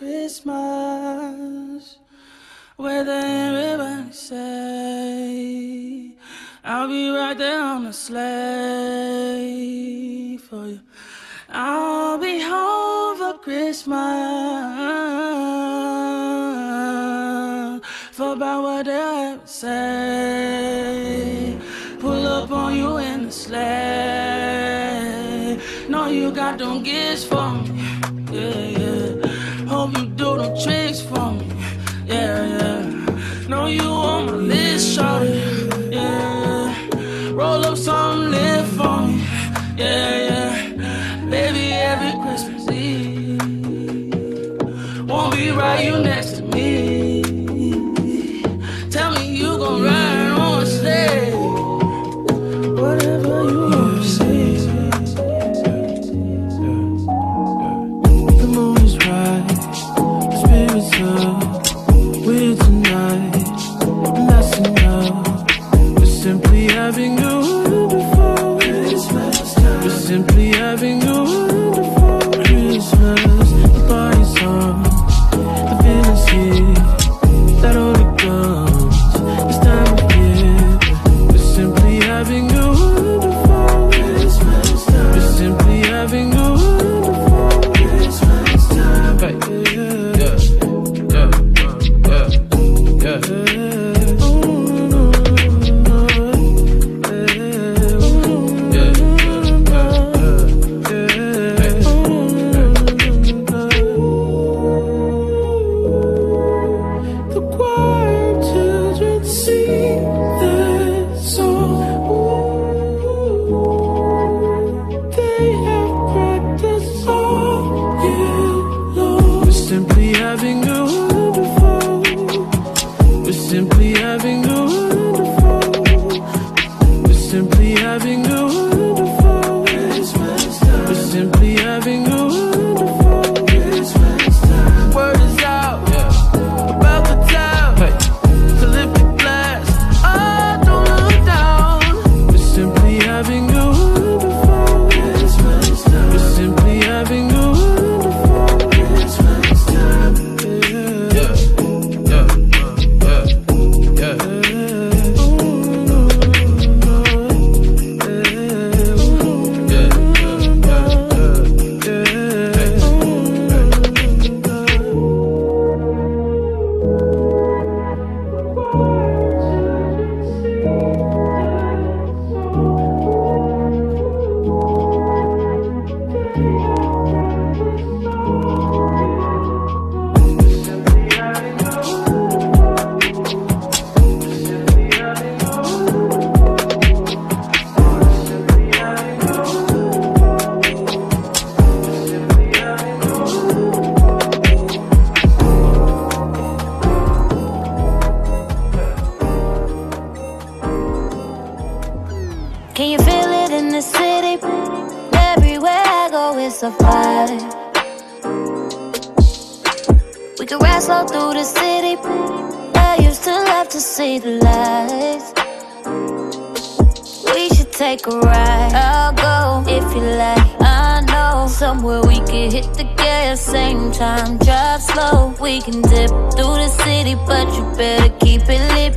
Christmas where everybody say I'll be right there on the sleigh for you. I'll be home for Christmas for about what they say. Pull up on you in the sleigh. Know you got them gifts for me. Hit the gas, same time drive slow. We can dip through the city, but you better keep it lit.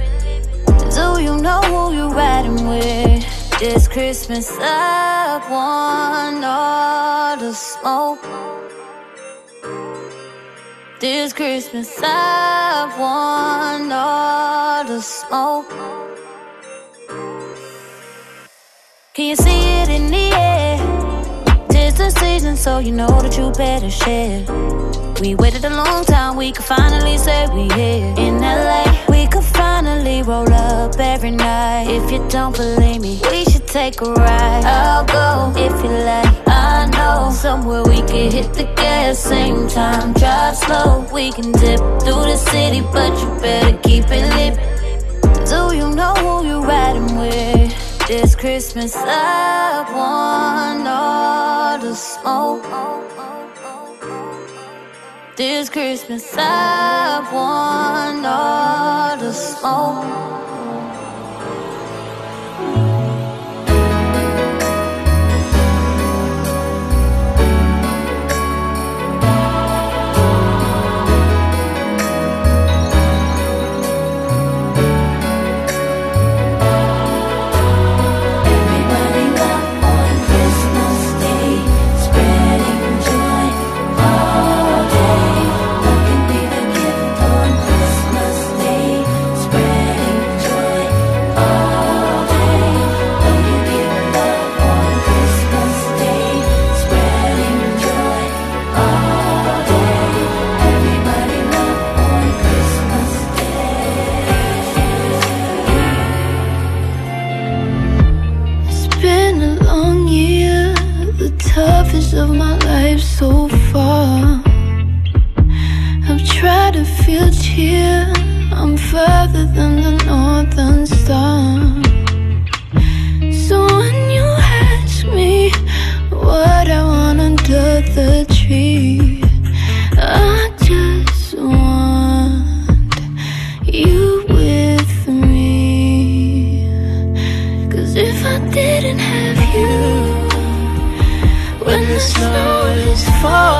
Do you know who you're riding with? This Christmas I want all the smoke. This Christmas I want all the smoke. Can you see it in the air? So you know that you better share. We waited a long time, we could finally say we here in LA. We could finally roll up every night. If you don't believe me, we should take a ride. I'll go if you like. I know somewhere we can hit the gas, same time drive slow. We can dip through the city, but you better keep it lit. Do you know who you're riding with? This Christmas I want all the smoke. This Christmas I want all the smoke. toughest of my life so far. I've tried to feel cheer. I'm further than the northern star. So when you ask me what I want under the tree. fall.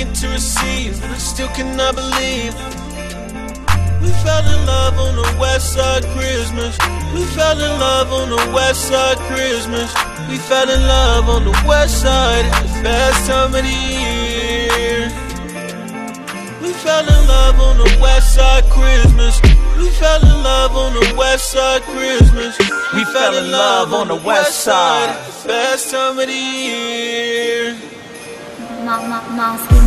second to receive, but still cannot believe. We fell in love on the west side Christmas. We fell in love on the west side Christmas. We fell in love on the west side at the best time of the year. We fell in love on the west side Christmas. We fell in love on the west side Christmas. We fell in love on the west side. Best time of the year. Mom, mom, mom.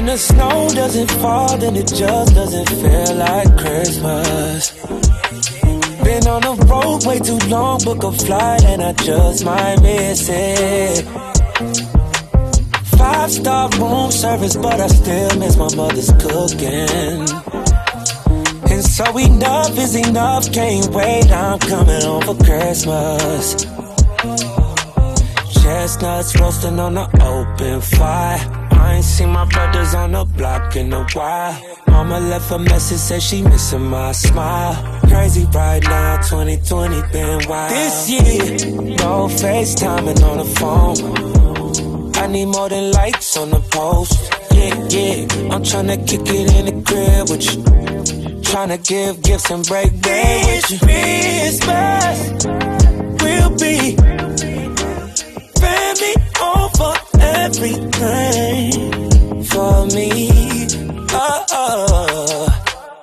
When the snow doesn't fall, then it just doesn't feel like Christmas. Been on the road way too long, book a flight, and I just might miss it. Five star room service, but I still miss my mother's cooking. And so enough is enough, can't wait, I'm coming home for Christmas. Chestnuts roasting on the open fire. I ain't seen my brothers on the block in a while. Mama left a message, said she missing my smile. Crazy right now, 2020 been wild. This year, no FaceTiming on the phone. I need more than likes on the post. Yeah, yeah, I'm tryna kick it in the crib with you. Tryna give gifts and break bread with you. Christmas will be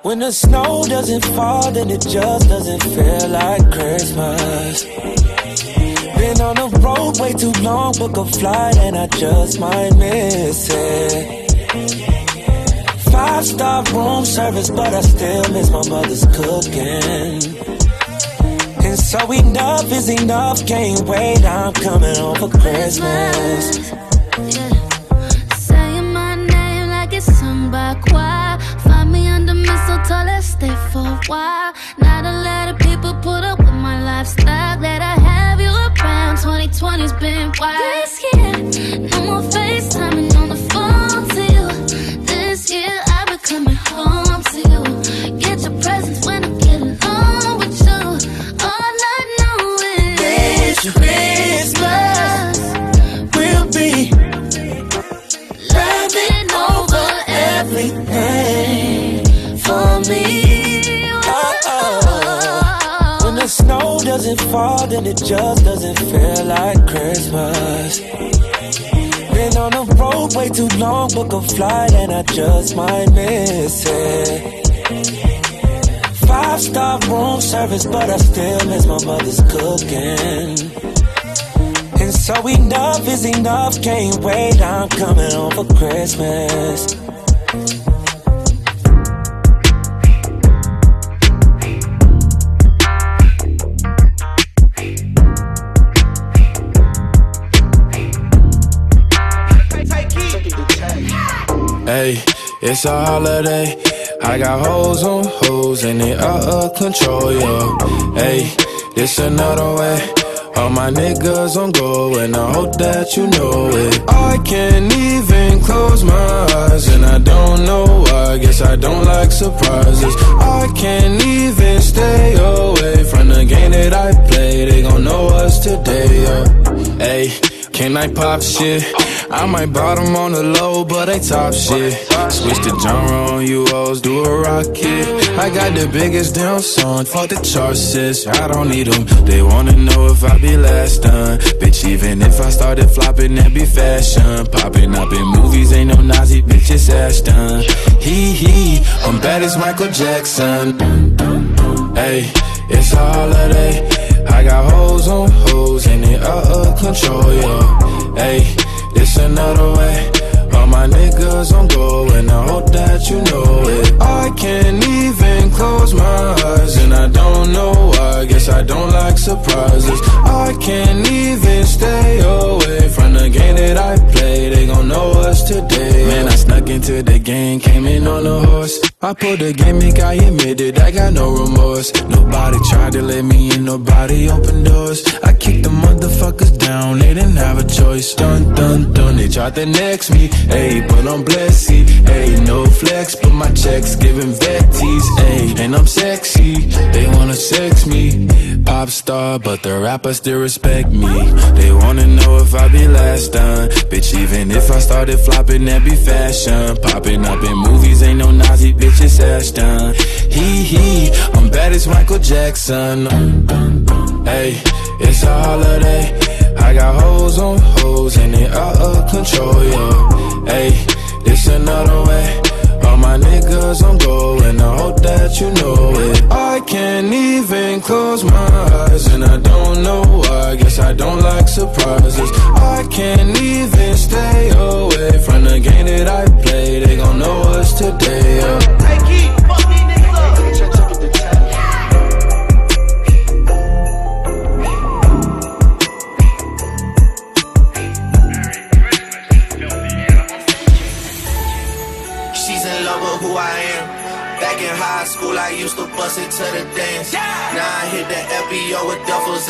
When the snow doesn't fall, then it just doesn't feel like Christmas. Been on the road way too long, book a flight, and I just might miss it. Five star room service, but I still miss my mother's cooking. And so enough is enough, can't wait, I'm coming home for Christmas. Mistletoe, let's stay for a while. Not a lot of people put up with my lifestyle. That I have you around. 2020's been wild. This year, no more FaceTiming on the phone to you. This year, snow doesn't fall, then it just doesn't feel like Christmas. Been on the road way too long, book a flight, and I just might miss it. Five star room service, but I still miss my mother's cooking. And so enough is enough, can't wait, I'm coming home for Christmas. Hey, it's a holiday. I got hoes on hoes and they out of control, yo. Hey, this another way. All my niggas on go and I hope that you know it. I can't even close my eyes and I don't know why. Guess I don't like surprises. I can't even stay away from the game that I play. They gon' know us today, yo. Hey, can I pop shit? I might bottom on the low, but they top shit. Switch the genre on you hoes, do a rocket. I got the biggest damn song, fuck the charts, sis. I don't need them. They wanna know if I be last done. Bitch, even if I started flopping, that be fashion. Popping up in movies, ain't no Nazi, bitch, it's Ashton. Hee hee, I'm bad as Michael Jackson. Hey, it's a holiday. I got hoes on hoes and they out of control, yo. Hey, this another way. All my niggas on go and I hope that you know it. I can't even close my eyes and I don't know why. Guess I don't like surprises. I can't even stay away from the game that I play. They gon' know us today. Man, I snuck into the game, came in on a horse. I pulled the gimmick, I admit it, I got no remorse. Nobody tried to let me in, nobody opened doors. I kicked the motherfuckers down, they didn't have a choice. Dun dun dun, they tried to next me. Hey, but I'm blessed, hey, no flex, but my checks giving vetties, hey, and I'm sexy. They wanna sex me, pop star, but the rappers still respect me. They wanna know if I be last done. Bitch, even if I started flopping, that be fashion. Popping up in movies, ain't no Nazi bitch, it's Ashton. Hee hee, I'm bad as Michael Jackson. Hey, it's a holiday. I got hoes on hoes and they out of control, yo. Hey, this another way. All my niggas on go and I hope that you know it. I can't even close my eyes and I don't know why. Guess I don't like surprises. I can't even stay away from the game that I play. They gon' know us today. Yeah.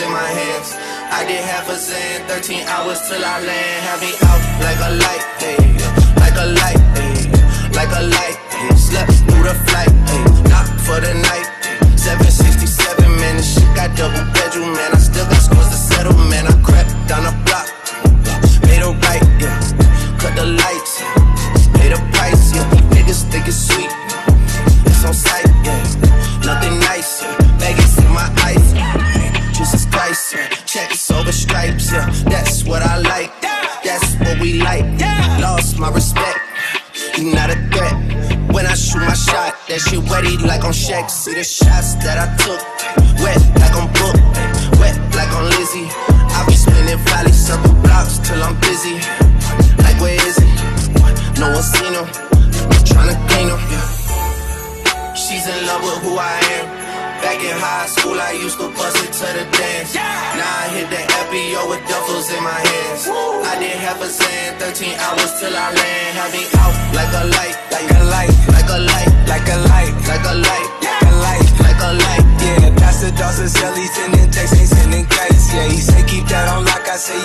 In my hands. I did half a zan, 13 hours till I land. Have me out like a light, hey, like a light, hey, like a light. Hey. Slept through the flight, hey, not for the night. 767, man, this shit got double bedroom, man. I still got what like. Lost my respect, you not a threat. When I shoot my shot, that shit wetty like on Shaq. See the shots that I took, wet like on Book, wet like on Lizzie. I be spinning valley circle blocks till I'm busy. Like where is he? No one seen him. Tryna gain him. She's in love with who I am. Back in high school, I used to bust it to the dance. Now I hit the FBO with duffels in my hands. I did half a zan, 13 hours till I land. Have me out like a light, like a light, like a light, like a light, like a light, like a light, like a light. Yeah, Pastor Dawson sell he sending texts, ain't sending kites. Yeah, he say keep that on lock. I say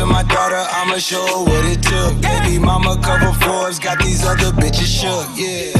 to my daughter. I'ma show her what it took. Baby mama cover Forbes. Got these other bitches shook. Yeah.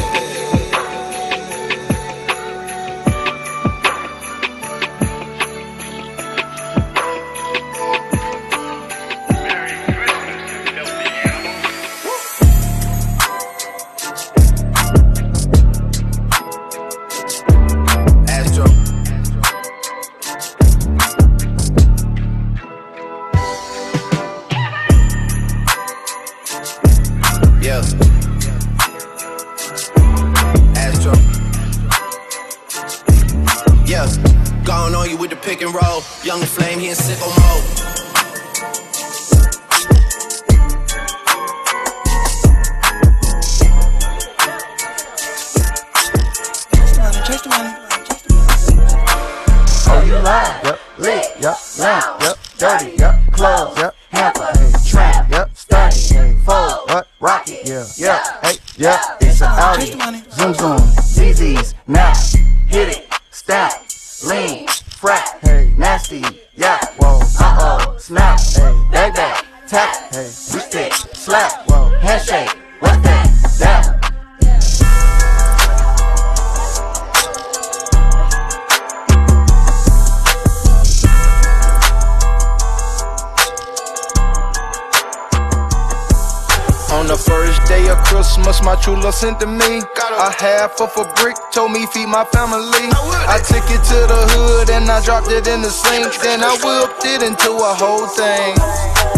The first day of Christmas, my true love sent to me a half of a brick, told me feed my family. I took it to the hood and I dropped it in the sink. Then I whipped it into a whole thing.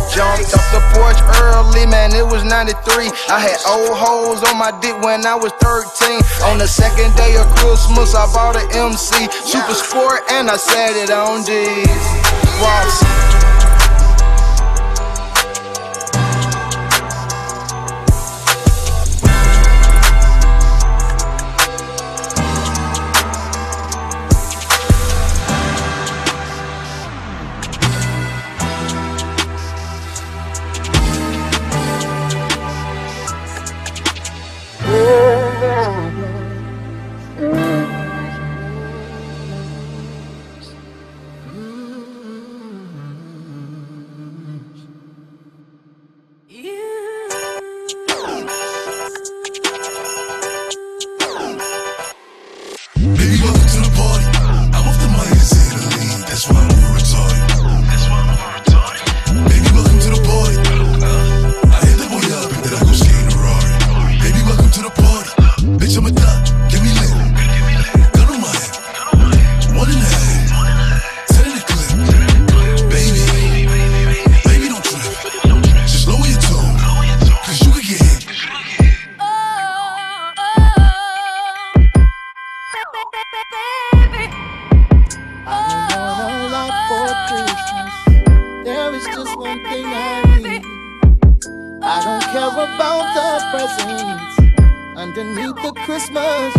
Jumped off the porch early, man, it was 93. I had old holes on my dick when I was 13. On the second day of Christmas, I bought an MC Super Sport and I sat it on G's. Ross.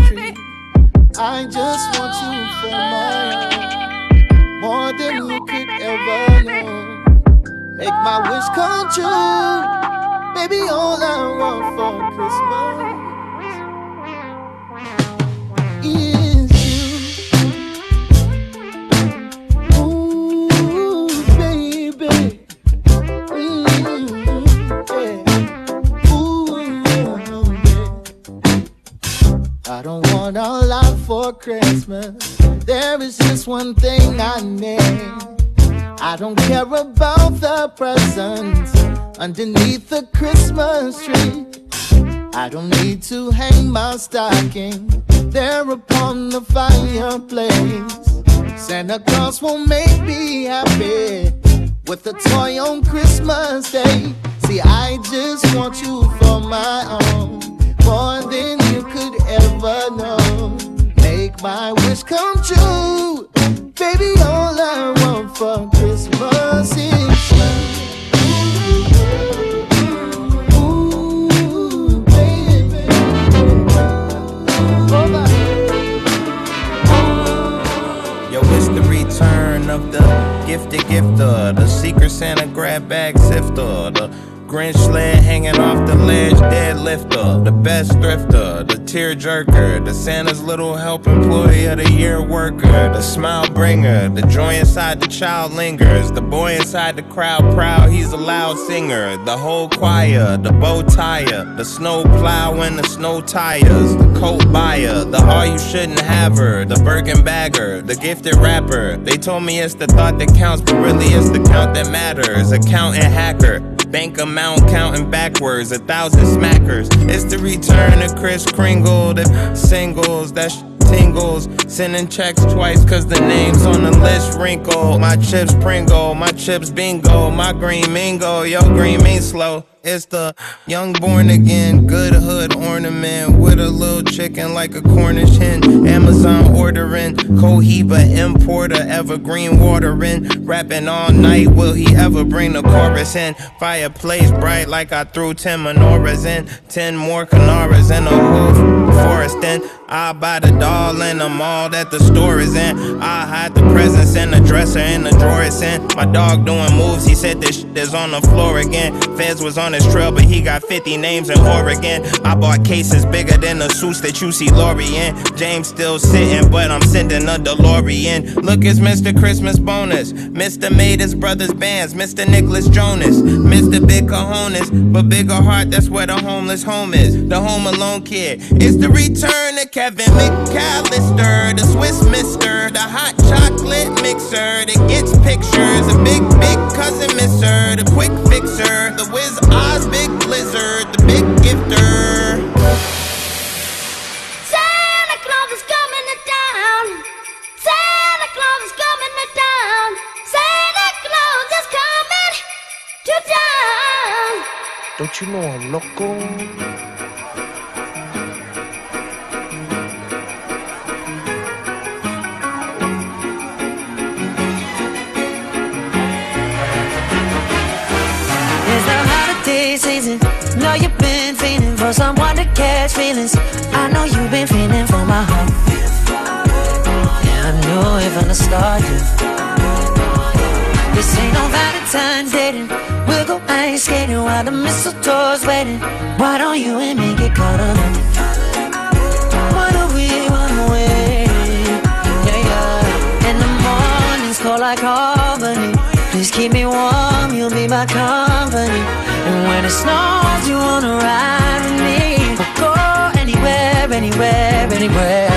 Tree. I just want you for my own, more than you could ever know. Make my wish come true, baby. All I want for Christmas Christmas. There is just one thing I need. I don't care about the presents underneath the Christmas tree. I don't need to hang my stocking there upon the fireplace. Santa Claus will make me happy with a toy on Christmas Day. See, I just want you for my own, more than you could ever know. Make my wish come true, baby. All I want for Christmas is you. Ooh, baby. Yo, it's the return of the gifted gifter, the secret Santa grab bag sifter, Grinch sled hanging off the ledge deadlifter, the best thrifter, the tear jerker, the Santa's little help employee of the year worker, the smile bringer, the joy inside the child lingers, the boy inside the crowd proud, he's a loud singer, the whole choir, the bow tire, the snow plow and the snow tires, the coat buyer, the all you shouldn't have her, the Birkin bagger, the gifted rapper. They told me it's the thought that counts, but really it's the count that matters. Accountant hacker. Bank amount counting backwards, a thousand smackers. It's the return of Kris Kringle, the singles, that tingles. Sending checks twice, cause the name's on the list wrinkle. My chips Pringle, my chips bingo, my green mingo, yo green mean slow. It's the young born again, good hood ornament with a little chicken like a Cornish hen. Amazon ordering, Cohiba importer, evergreen watering. Rapping all night, will he ever bring the chorus in? Fireplace bright like I threw 10 menorahs in. 10 more Canaras in a hoof forest in. I buy the doll in the mall that the store is in. I hide the presents in the dresser in the drawer it's in. My dog doing moves, he said this shit is on the floor again. Feds was on his trail, but he got 50 names in Oregon. I bought cases bigger than the suits that you see Lori in. James still sitting, but I'm sending a DeLorean. Look, it's Mr. Christmas bonus. Mr. made his brother's bands. Mr. Nicholas Jonas. Mr. Big Cojones, but bigger heart, that's where the homeless home is. The home alone kid. It's the return of Kevin McAllister, the Swiss mister, the hot chocolate mixer that gets pictures. A big, big cousin misser, the quick fixer, the Wiz Oz big blizzard, the big gifter. Santa Claus is coming to town. Santa Claus is coming to town. Santa Claus is coming to town. Don't you know I'm loco? Holiday season. Know you've been feeling for someone to catch feelings. I know you've been feeling for my heart. Yeah, I knew it from the start. Yeah. This ain't no Valentine's dating. We'll go ice skating while the mistletoe's waiting. Why don't you and me get caught up? Why don't we run away? Yeah, yeah. And the mornings cold like Albany. Please keep me warm, you'll be my company. And when it snows, you wanna ride with me. We'll go anywhere, anywhere, anywhere.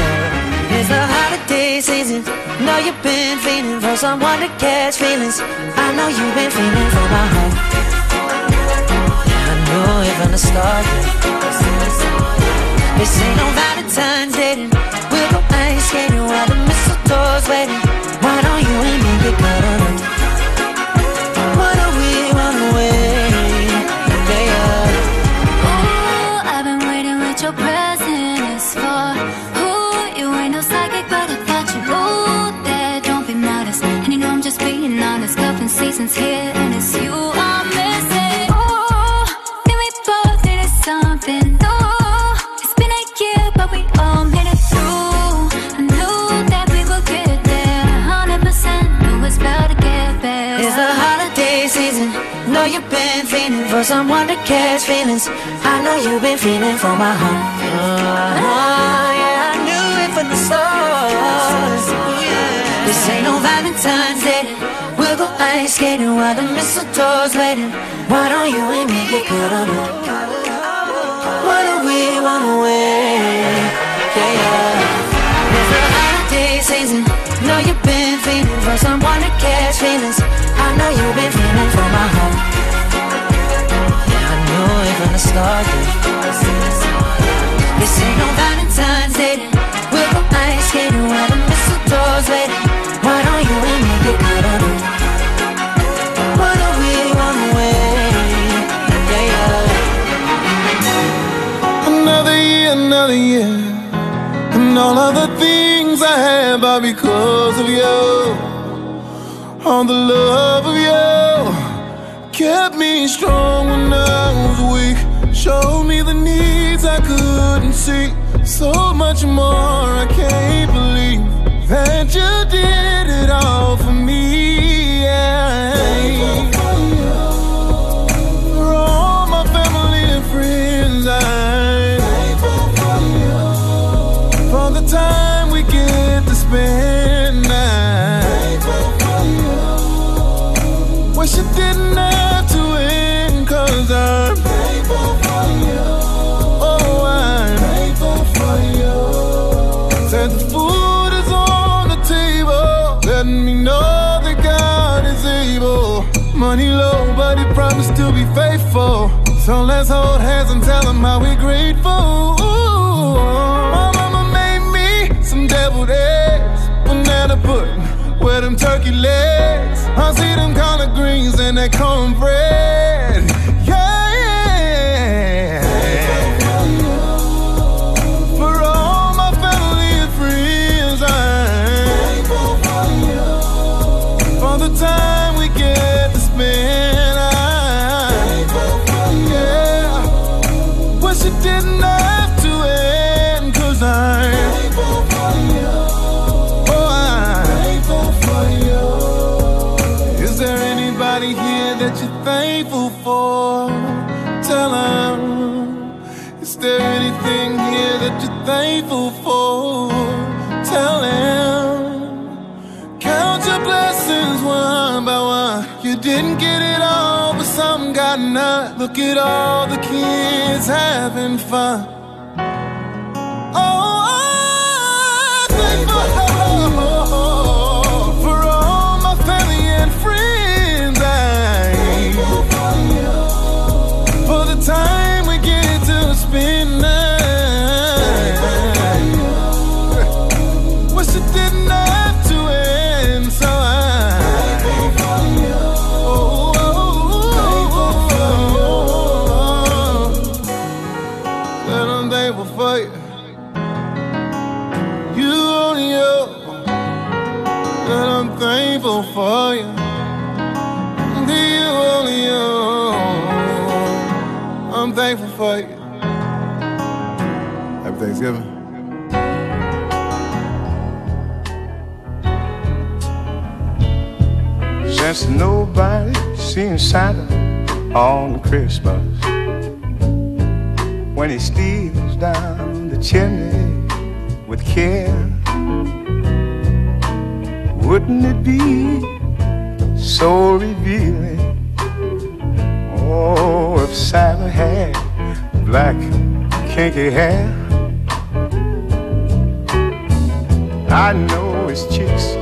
It's the holiday season. Know you've been feeling for someone to catch feelings. I know you've been feeling for my home. I knew it from the start. This ain't no Valentine's dating. We'll go ice skating while the mistletoe's waiting. Why don't you and me get caught up? Been feeling for someone to catch feelings. I know you've been feeling for my home. Uh-huh, yeah, I knew it from the start. Yeah. This ain't no Valentine's Day. We'll go ice skating while the mistletoe's waiting. Why don't you and me get caught up? Why don't we run away? Yeah, yeah. It's the holiday season. Know you've been feeling for someone to catch feelings. I know you've been feeling for my home. It the start. yeah. This ain't no Valentine's Day. We'll go ice skating while the mistletoe's waiting. Why don't you and me get caught up? Why don't we run away? Yeah, yeah. Another year, another year. And all of the things I have are because of you. All the love of you kept me strong when I was weak. Showed me the needs I couldn't see. So much more, I can't believe that you did it all So let's hold hands and tell them how we're grateful. My mama made me some deviled eggs, banana pudding, with them turkey legs. I see them collard greens and that cornbread. That you're thankful for? Tell 'em. Is there anything here that you're thankful for? Tell him. Count your blessings one by one. You didn't get it all, but some got none. Look at all the kids having fun. Nobody seen Santa on Christmas when he steals down the chimney with care. Wouldn't it be so revealing? Oh, if Santa had black kinky hair. I know his cheeks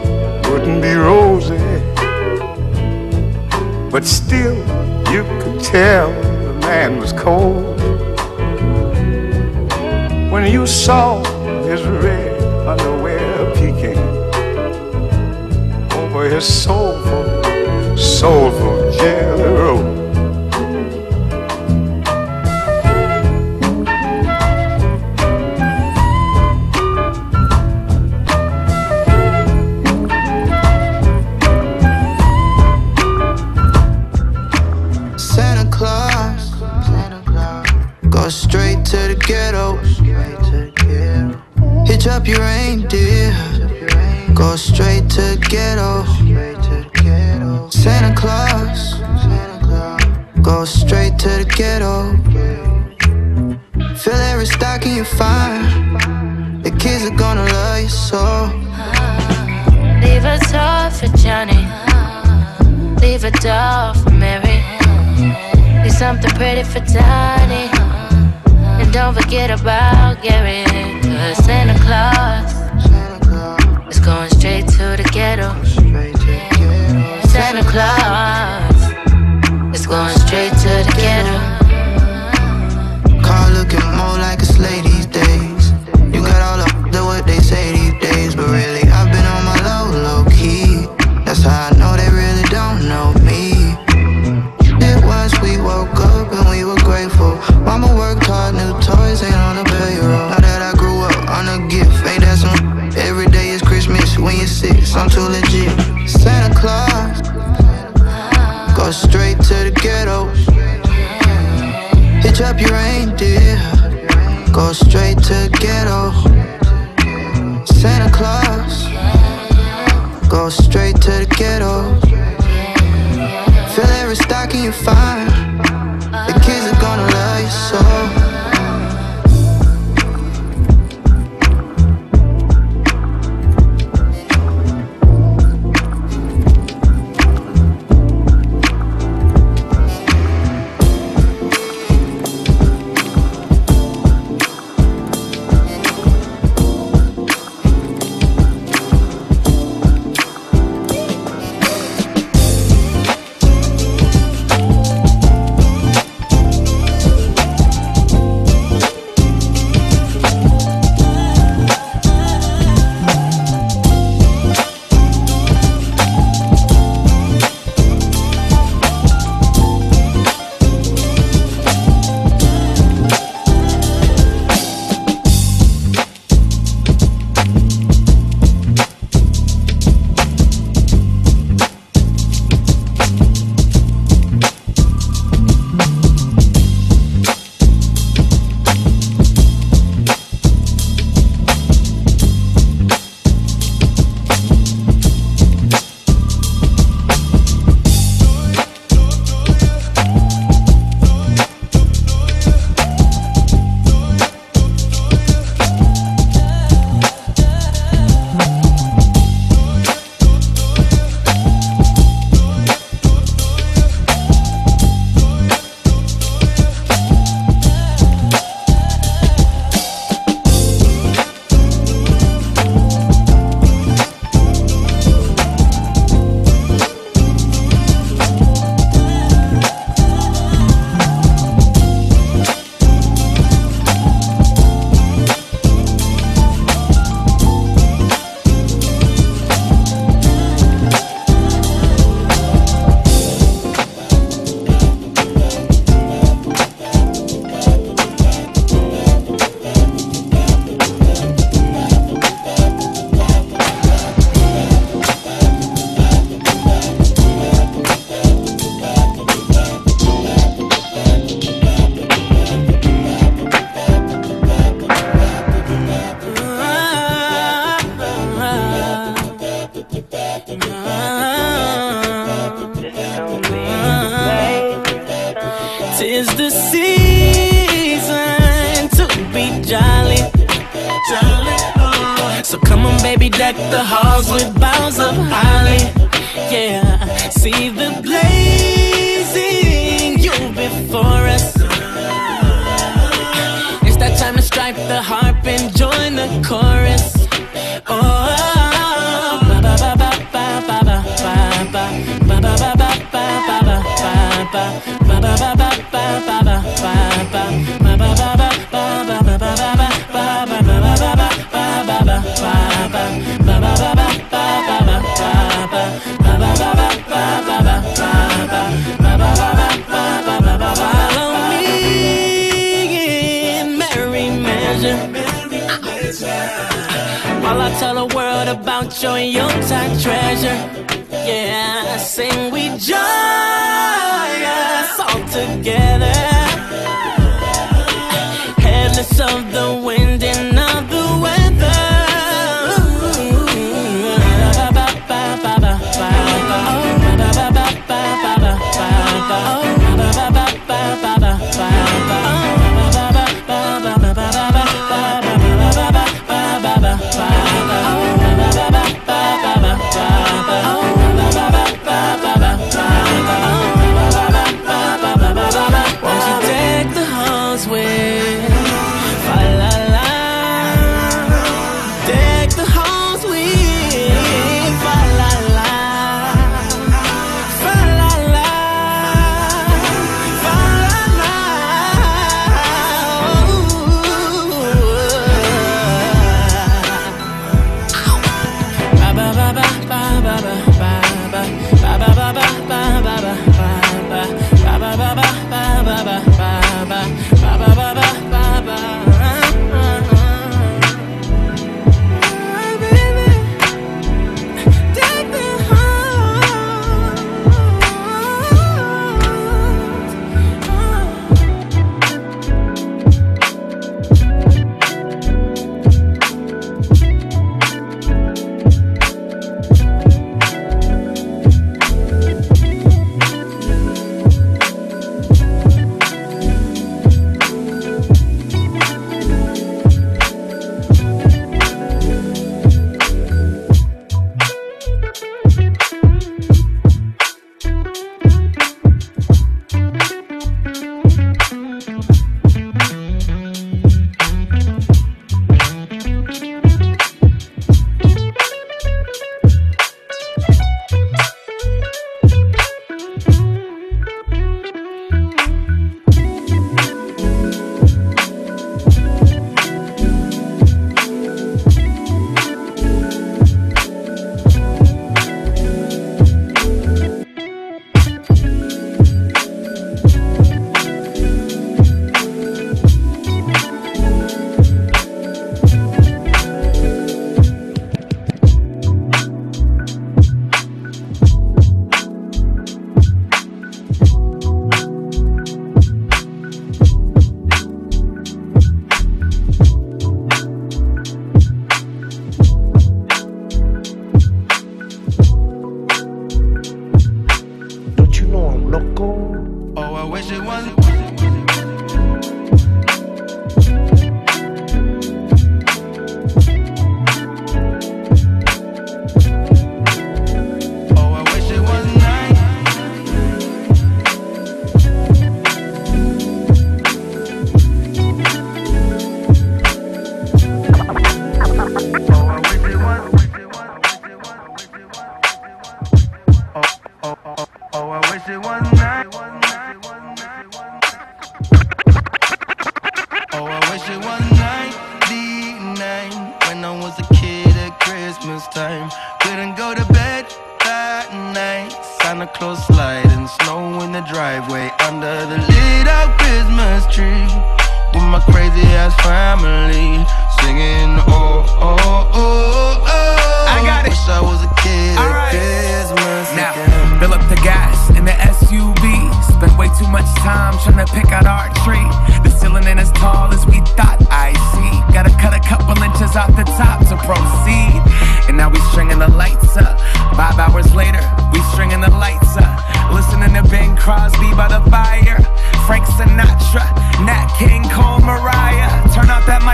wouldn't be rosy but still, you could tell the man was cold. When you saw his red underwear peeking over his soulful, soulful you fire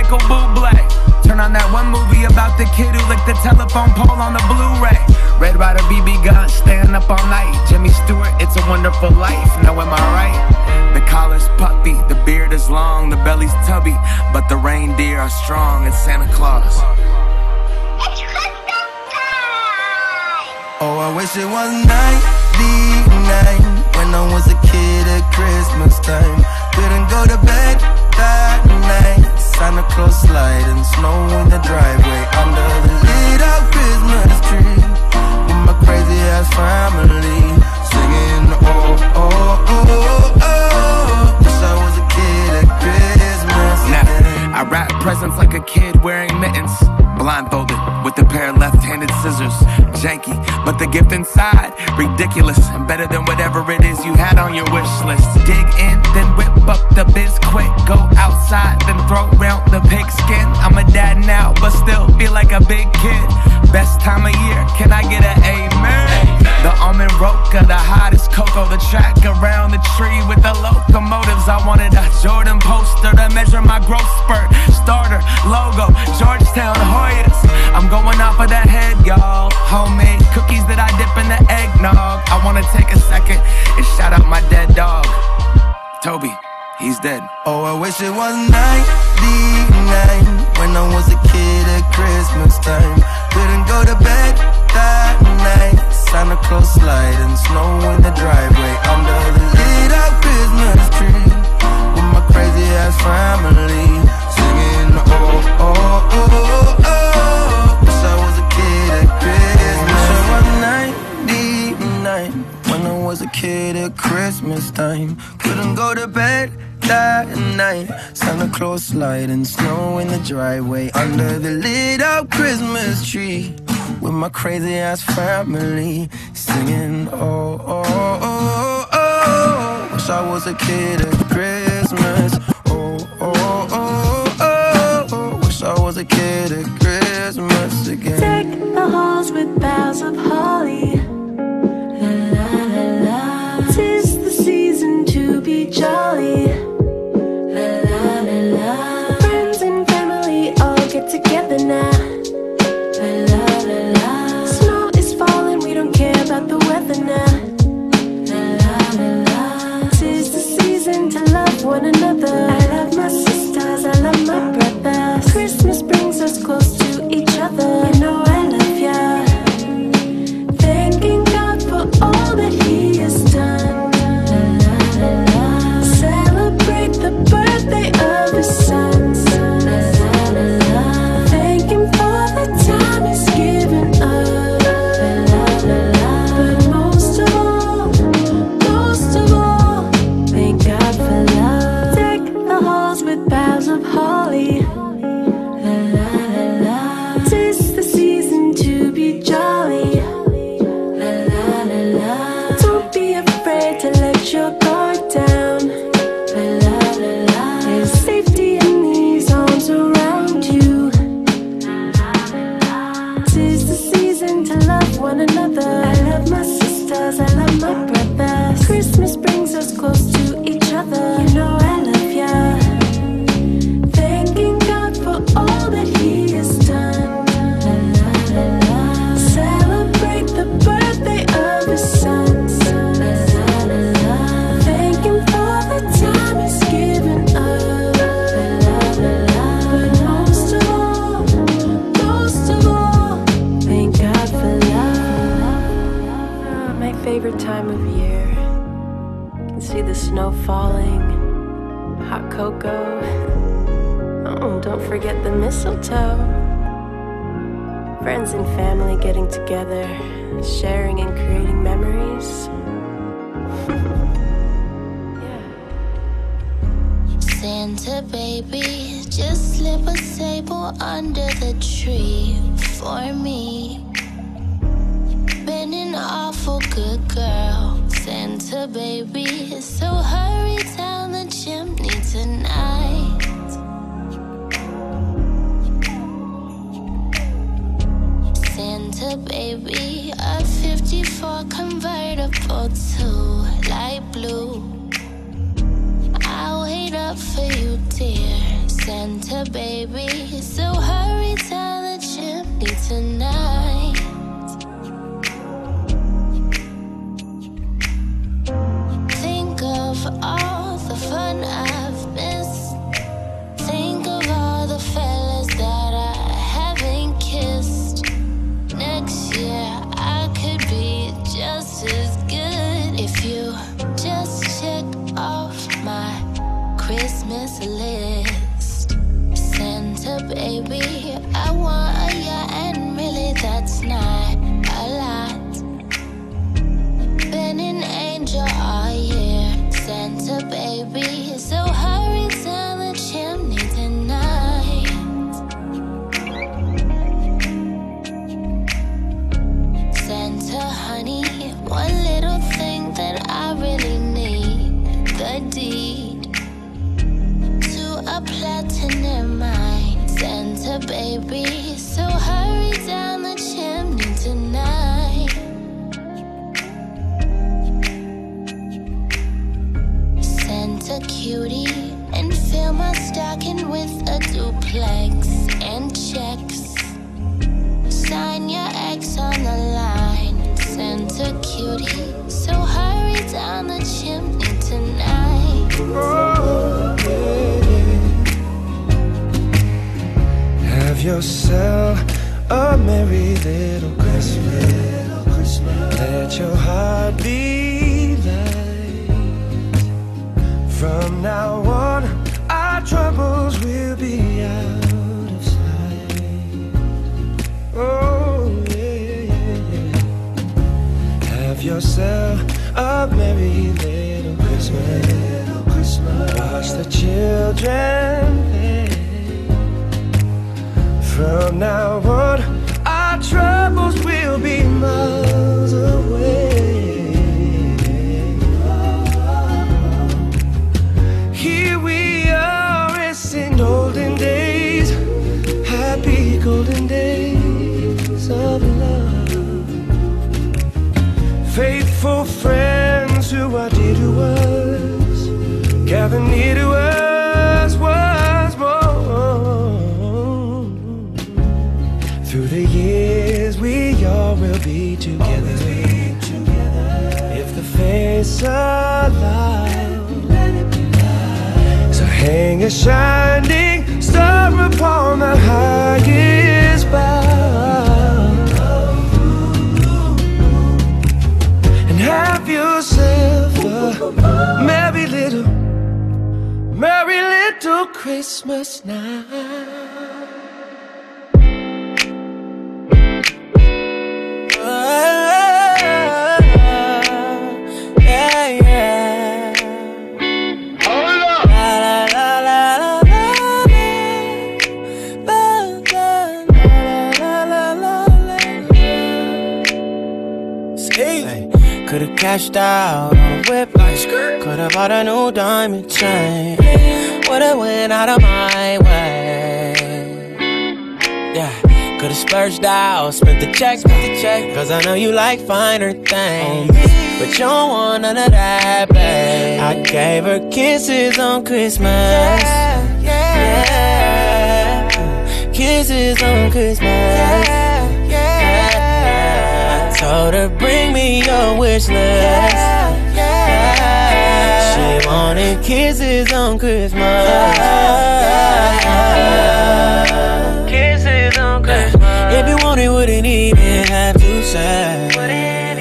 Michael Bublé. Turn on that one movie about the kid who licked the telephone pole on the Blu-ray. Red Ryder, BB gun, staying up all night. Jimmy Stewart, It's a Wonderful Life. Now am I right? The collar's puffy, the beard is long, the belly's tubby, but the reindeer are strong. It's Santa Claus. Oh, I wish it was 99 when I was a kid at Christmas time. Couldn't go to bed that night. Santa Claus sliding snow in the driveway under the lit up Christmas tree with my crazy ass family singing. Oh, oh, oh, oh, oh. Wish I was a kid at Christmas. Now, I wrap presents like a kid wearing mittens. Blindfolded with a pair of left-handed scissors. Janky, but the gift inside ridiculous and better than whatever it is you had on your wish list. Dig in, then whip up the biz quick. Go outside, then throw round the pigskin. I'm a dad now, but still feel like a big kid. Best time of year, can I get an amen? The almond roca, the hottest cocoa, the track around the tree with the locomotives. I wanted a Jordan poster to measure my growth spurt. Starter, logo, Georgetown Hoyas. I'm going off of that head, y'all. Homemade cookies that I dip in the eggnog. I wanna take a second and shout out my dead dog. Toby, he's dead. Oh, I wish it was 99 when I was a kid at Christmas time. Couldn't go to bed that night. Santa Claus sliding snow in the driveway under the lit up Christmas tree with my crazy ass family singing oh oh oh oh. oh. Wish I was a kid at Christmas. Wish I was 99 when I was a kid at Christmas time. Couldn't go to bed that night. Santa Claus sliding snow in the driveway under the lit up Christmas tree. With my crazy ass family singing oh oh oh oh. Wish I was a kid at Christmas. Oh oh oh oh. Wish I was a kid at Christmas again. Deck the halls with boughs of holly. Together, sharing and creating memories. Santa baby, just slip a sable under the tree for me. Been an awful good girl, Santa baby. We all will be together. If the fates allow, so hang a shining star upon the highest bough, and have yourself a merry little, merry little Christmas now. Cashed out on a whip like skirt. Could've bought a new diamond chain. Would've went out of my way. Yeah. Could've splurged out, spent the check, spent the check. Cause I know you like finer things. But you don't want none of that, babe. I gave her kisses on Christmas. Yeah, yeah. Kisses on Christmas. Yeah, yeah. Told her, bring me your wish list. She wanted kisses on Christmas. Kisses on Christmas. If you want it, wouldn't even have to say. Yeah.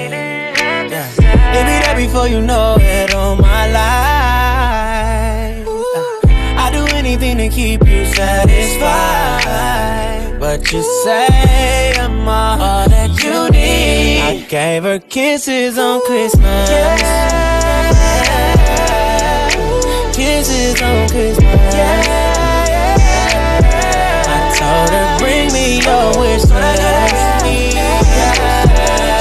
Maybe that before you know it all my life. I do anything to keep you satisfied. But you say I'm all that you need. I gave her kisses on Christmas. Kisses on Christmas. I told her, bring me your wish list.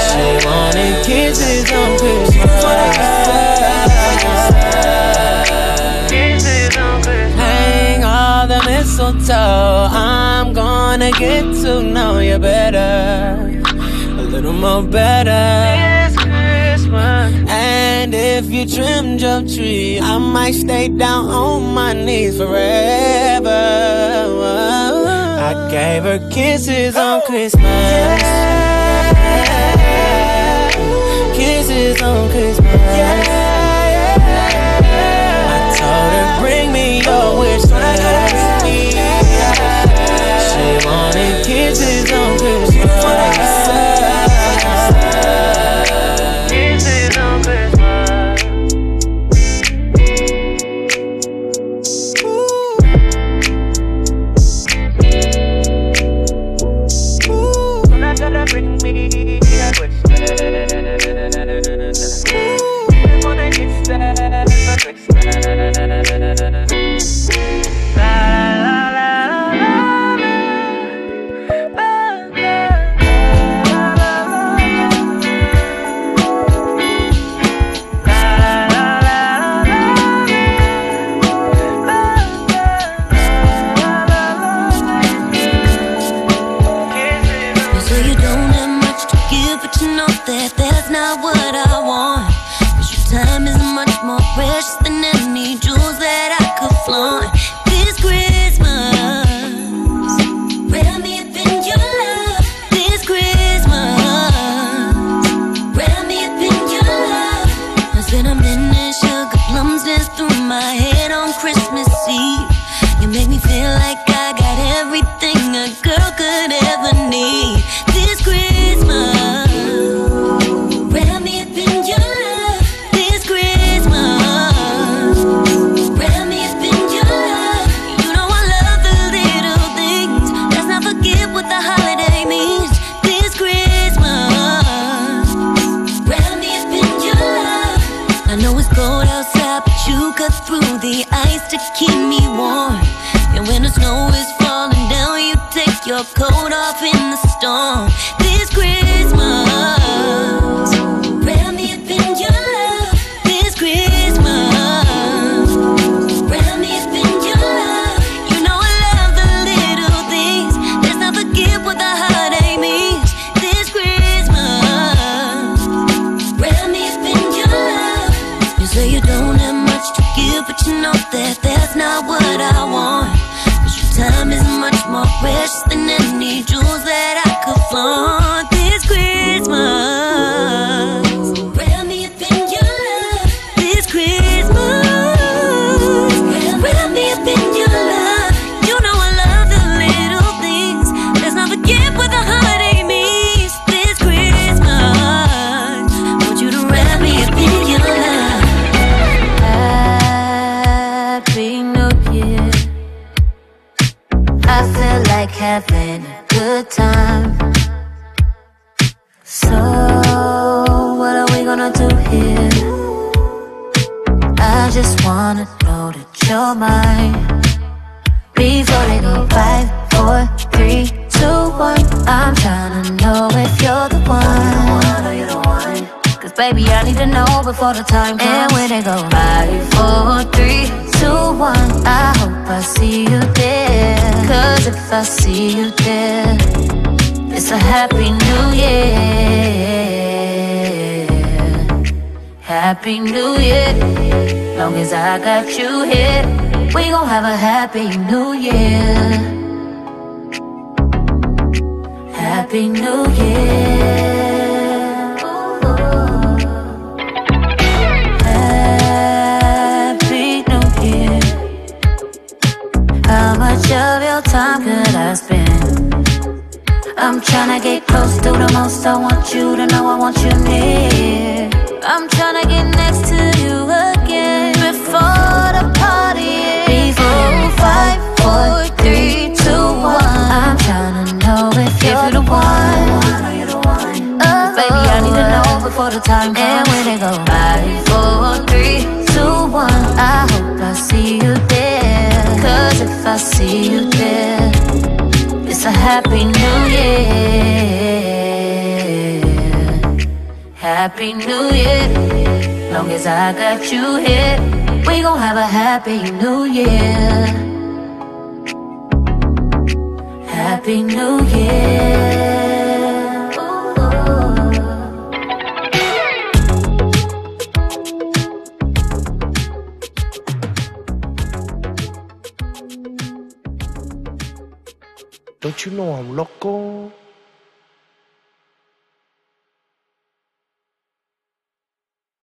She wanted kisses on Christmas. Mistletoe. I'm gonna get to know you better. A little more better. This Christmas. And if you trimmed your tree, I might stay down on my knees forever. I gave her kisses on Christmas. Kisses on Christmas. I They go five, four, three, two, one. I'm trying to know if you're the one. Cause baby, I need to know before the time comes. And when they go five, four, three, two, one. I hope I see you there. Cause if I see you there, it's a happy new year. Happy new year. Long as I got you here, we gon' have a happy new year. Happy New Year. Happy New Year. How much of your time could I spend? I'm tryna get close to the most. I want you to know I want you near. I'm tryna get next to before the time. And when it go five, four, three, two, one. I hope I see you there. Cause if I see you there, it's a happy new year. Happy New Year. Long as I got you here, we gon' have a happy new year. Happy New Year. Don't you know I'm loco?